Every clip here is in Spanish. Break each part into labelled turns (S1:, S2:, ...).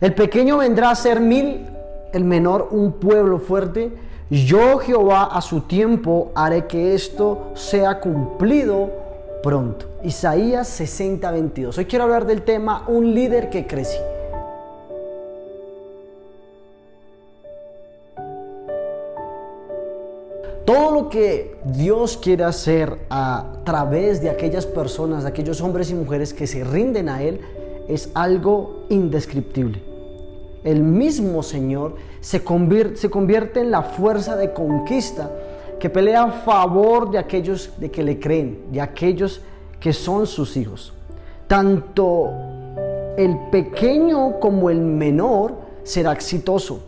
S1: El pequeño vendrá a ser mil, el menor un pueblo fuerte. Yo Jehová a su tiempo haré que esto sea cumplido pronto. Isaías 60, 22. Hoy quiero hablar del tema un líder que crece. Todo lo que Dios quiere hacer a través de aquellas personas, de aquellos hombres y mujeres que se rinden a Él, es algo indescriptible. El mismo Señor se convierte, en la fuerza de conquista que pelea a favor de aquellos de que le creen, de aquellos que son sus hijos. Tanto el pequeño como el menor será exitoso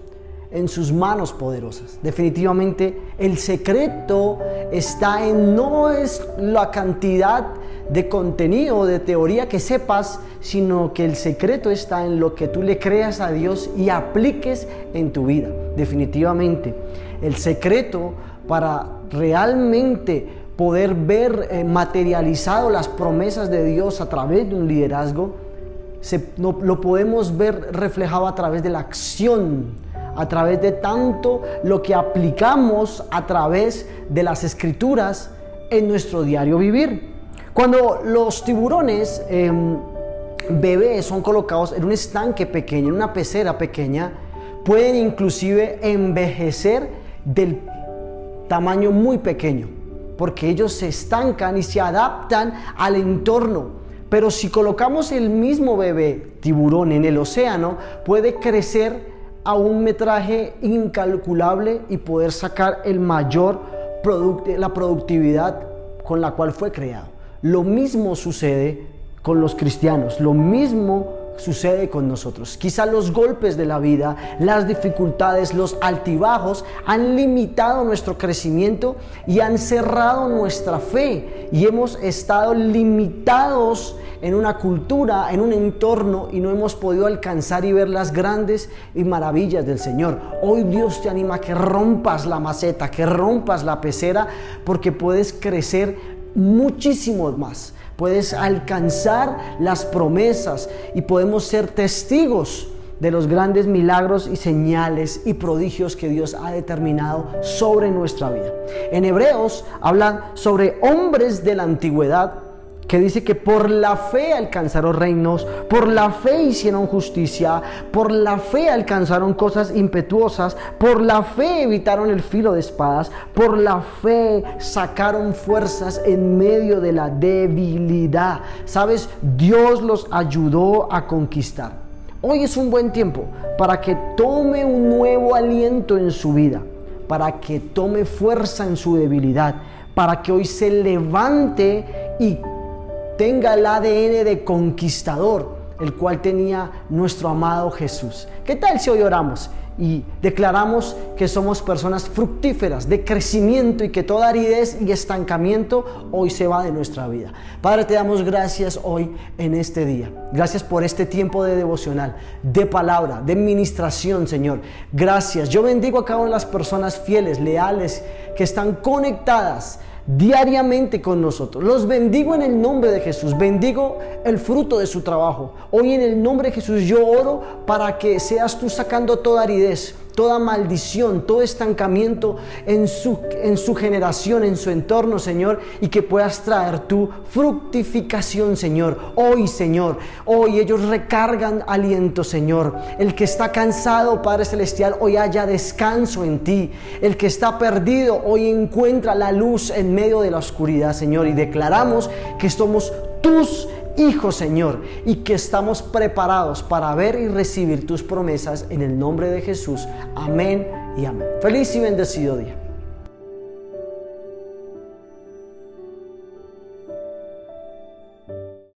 S1: en sus manos poderosas. Definitivamente el secreto está en no es la cantidad de contenido, de teoría que sepas, sino que el secreto está en lo que tú le creas a Dios y apliques en tu vida. Definitivamente el secreto para realmente poder ver eh, materializado las promesas de Dios a través de un liderazgo, se, lo podemos ver reflejado a través de la acción a través de tanto lo que aplicamos a través de las escrituras en nuestro diario vivir. Cuando los tiburones em, bebés son colocados en un estanque pequeño, en una pecera pequeña, pueden inclusive envejecer del tamaño muy pequeño, porque ellos se estancan y se adaptan al entorno. Pero si colocamos el mismo bebé tiburón en el océano, puede crecer a un metraje incalculable y poder sacar el mayor la productividad con la cual fue creado. Lo mismo sucede con los cristianos, lo mismo sucede con nosotros. Quizá los golpes de la vida, las dificultades, los altibajos han limitado nuestro crecimiento y han cerrado nuestra fe y hemos estado limitados en una cultura, en un entorno y no hemos podido alcanzar y ver las grandes y maravillas del Señor. Hoy Dios te anima a que rompas la maceta, que rompas la pecera porque puedes crecer muchísimo más puedes alcanzar las promesas y podemos ser testigos de los grandes milagros y señales y prodigios que Dios ha determinado sobre nuestra vida. En Hebreos hablan sobre hombres de la antigüedad que dice que por la fe alcanzaron reinos, por la fe hicieron justicia, por la fe alcanzaron cosas impetuosas, por la fe evitaron el filo de espadas, por la fe sacaron fuerzas en medio de la debilidad. ¿Sabes? Dios los ayudó a conquistar. Hoy es un buen tiempo para que tome un nuevo aliento en su vida, para que tome fuerza en su debilidad, para que hoy se levante y tenga el ADN de conquistador, el cual tenía nuestro amado Jesús. ¿Qué tal si hoy oramos y declaramos que somos personas fructíferas, de crecimiento y que toda aridez y estancamiento hoy se va de nuestra vida? Padre, te damos gracias hoy en este día. Gracias por este tiempo de devocional, de palabra, de ministración, Señor. Gracias. Yo bendigo a cada una de las personas fieles, leales, que están conectadas diariamente con nosotros. Los bendigo en el nombre de Jesús, bendigo el fruto de su trabajo. Hoy en el nombre de Jesús yo oro para que seas tú sacando toda aridez, toda maldición, todo estancamiento en su, en su generación, en su entorno, Señor, y que puedas traer tu fructificación, Señor. Hoy, Señor, hoy ellos recargan aliento, Señor. El que está cansado, Padre Celestial, hoy haya descanso en ti. El que está perdido, hoy encuentra la luz en medio de la oscuridad, Señor. Y declaramos que somos tus Hijo Señor, y que estamos preparados para ver y recibir tus promesas en el nombre de Jesús. Amén y amén. Feliz y bendecido día.